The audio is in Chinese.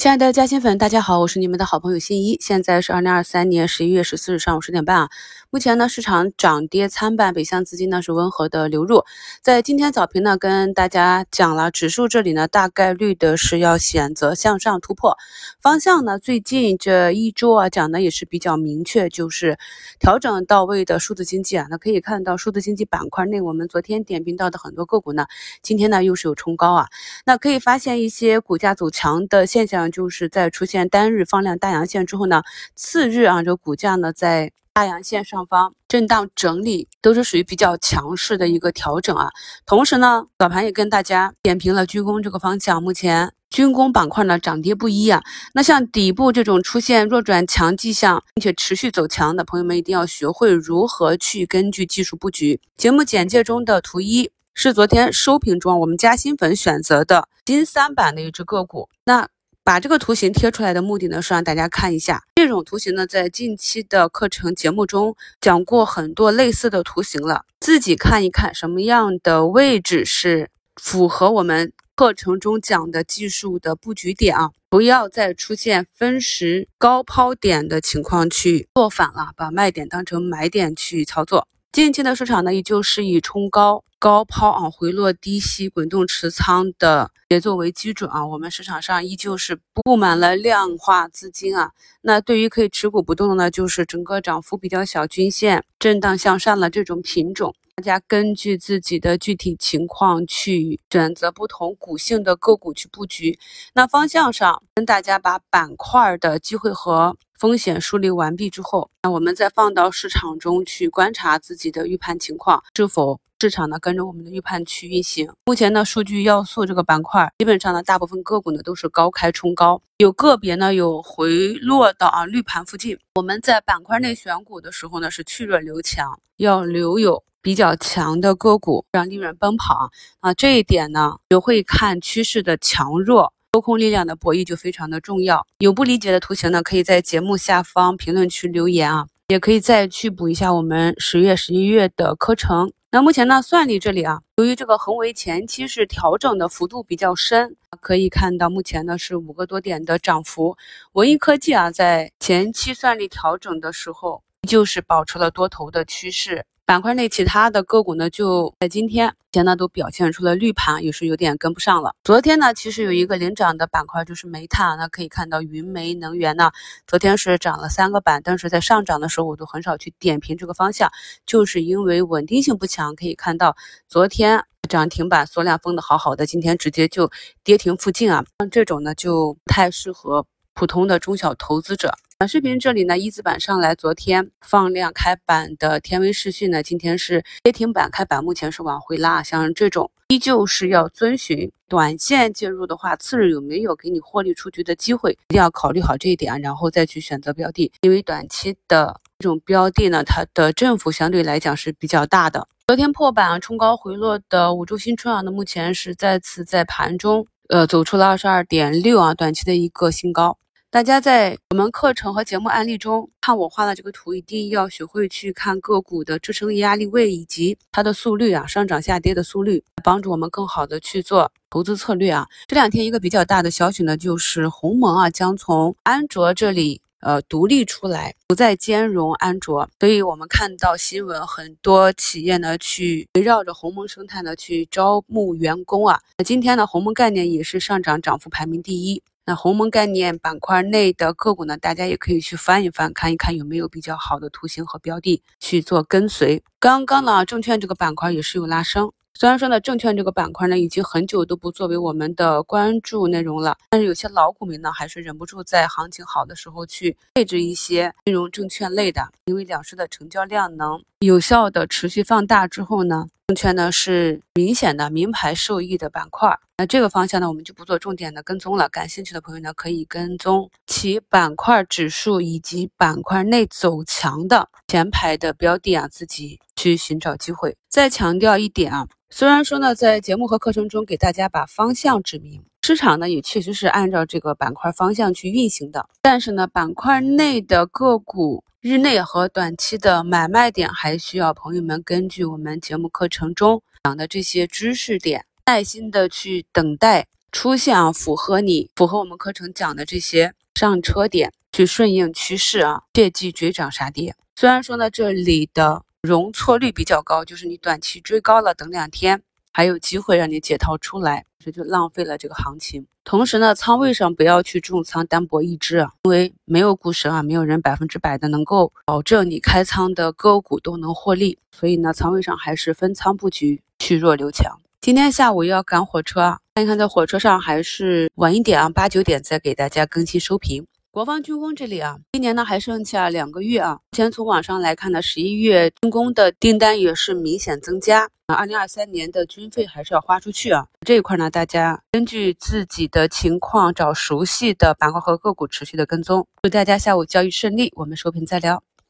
亲爱的嘉兴粉，大家好，我是你们的好朋友新一。现在是二零二三年十一月十四日上午十点半啊。目前呢，市场涨跌参半，北向资金呢是温和的流入。在今天早评呢，跟大家讲了，指数这里呢大概率的是要选择向上突破方向呢。最近这一周啊，讲的也是比较明确，就是调整到位的数字经济啊。那可以看到数字经济板块内，我们昨天点评到的很多个股呢，今天呢又是有冲高啊。那可以发现一些股价走强的现象。就是在出现单日放量大阳线之后呢，次日啊，这个股价呢在大阳线上方震荡整理，都是属于比较强势的一个调整啊。同时呢，早盘也跟大家点评了军工这个方向，目前军工板块呢涨跌不一啊。那像底部这种出现弱转强迹象，并且持续走强的朋友们，一定要学会如何去根据技术布局。节目简介中的图一是昨天收评中我们加新粉选择的金三板的一只个股，那。把这个图形贴出来的目的呢，是让大家看一下这种图形呢，在近期的课程节目中讲过很多类似的图形了，自己看一看什么样的位置是符合我们课程中讲的技术的布局点啊，不要再出现分时高抛点的情况去做反了，把卖点当成买点去操作。近期的市场呢，依旧是以冲高。高抛啊，回落低吸，滚动持仓的节奏为基准啊。我们市场上依旧是布满了量化资金啊。那对于可以持股不动的呢，就是整个涨幅比较小、均线震荡向上的这种品种。大家根据自己的具体情况去选择不同股性的个股去布局。那方向上跟大家把板块的机会和风险梳理完毕之后，那我们再放到市场中去观察自己的预判情况是否。市场呢跟着我们的预判去运行。目前呢，数据要素这个板块，基本上呢，大部分个股呢都是高开冲高，有个别呢有回落到啊绿盘附近。我们在板块内选股的时候呢，是去弱留强，要留有比较强的个股，让利润奔跑啊。这一点呢，学会看趋势的强弱，多空力量的博弈就非常的重要。有不理解的图形呢，可以在节目下方评论区留言啊，也可以再去补一下我们十月、十一月的课程。那目前呢，算力这里啊，由于这个恒为前期是调整的幅度比较深，可以看到目前呢是五个多点的涨幅。文艺科技啊，在前期算力调整的时候，就是保持了多头的趋势。板块内其他的个股呢，就在今天前呢都表现出了绿盘，也是有点跟不上了。昨天呢，其实有一个领涨的板块就是煤炭，那可以看到云煤能源呢，昨天是涨了三个板，但是在上涨的时候我都很少去点评这个方向，就是因为稳定性不强。可以看到昨天涨停板缩量封的好好的，今天直接就跌停附近啊，像这种呢就不太适合普通的中小投资者。短视频这里呢，一字板上来，昨天放量开板的天威视讯呢，今天是跌停板开板，目前是往回拉。像这种依旧是要遵循短线介入的话，次日有没有给你获利出局的机会，一定要考虑好这一点啊，然后再去选择标的。因为短期的这种标的呢，它的振幅相对来讲是比较大的。昨天破板冲高回落的五洲新春啊，那目前是再次在盘中呃走出了二十二点六啊，短期的一个新高。大家在我们课程和节目案例中看我画的这个图，一定要学会去看个股的支撑压力位以及它的速率啊，上涨下跌的速率，帮助我们更好的去做投资策略啊。这两天一个比较大的消息呢，就是鸿蒙啊将从安卓这里呃独立出来，不再兼容安卓，所以我们看到新闻很多企业呢去围绕着鸿蒙生态呢去招募员工啊。那今天呢，鸿蒙概念也是上涨涨幅排名第一。那鸿蒙概念板块内的个股呢，大家也可以去翻一翻，看一看有没有比较好的图形和标的去做跟随。刚刚呢，证券这个板块也是有拉升。虽然说呢，证券这个板块呢，已经很久都不作为我们的关注内容了，但是有些老股民呢，还是忍不住在行情好的时候去配置一些金融证券类的，因为两市的成交量能有效的持续放大之后呢，证券呢是明显的名牌受益的板块。那这个方向呢，我们就不做重点的跟踪了。感兴趣的朋友呢，可以跟踪其板块指数以及板块内走强的前排的标的啊，自己去寻找机会。再强调一点啊。虽然说呢，在节目和课程中给大家把方向指明，市场呢也确实是按照这个板块方向去运行的，但是呢，板块内的个股日内和短期的买卖点，还需要朋友们根据我们节目课程中讲的这些知识点，耐心的去等待出现啊符合你符合我们课程讲的这些上车点，去顺应趋势啊，切忌追涨杀跌。虽然说呢，这里的容错率比较高，就是你短期追高了，等两天还有机会让你解套出来，这就浪费了这个行情。同时呢，仓位上不要去重仓单博一只啊，因为没有股神啊，没有人百分之百的能够保证你开仓的个股都能获利，所以呢，仓位上还是分仓布局，去弱留强。今天下午又要赶火车啊，看一看在火车上还是晚一点啊，八九点再给大家更新收评。国防军工这里啊，今年呢还剩下两个月啊。目前从网上来看呢，十一月军工的订单也是明显增加啊。二零二三年的军费还是要花出去啊。这一块呢，大家根据自己的情况找熟悉的板块和个股持续的跟踪。祝大家下午交易顺利，我们收评再聊。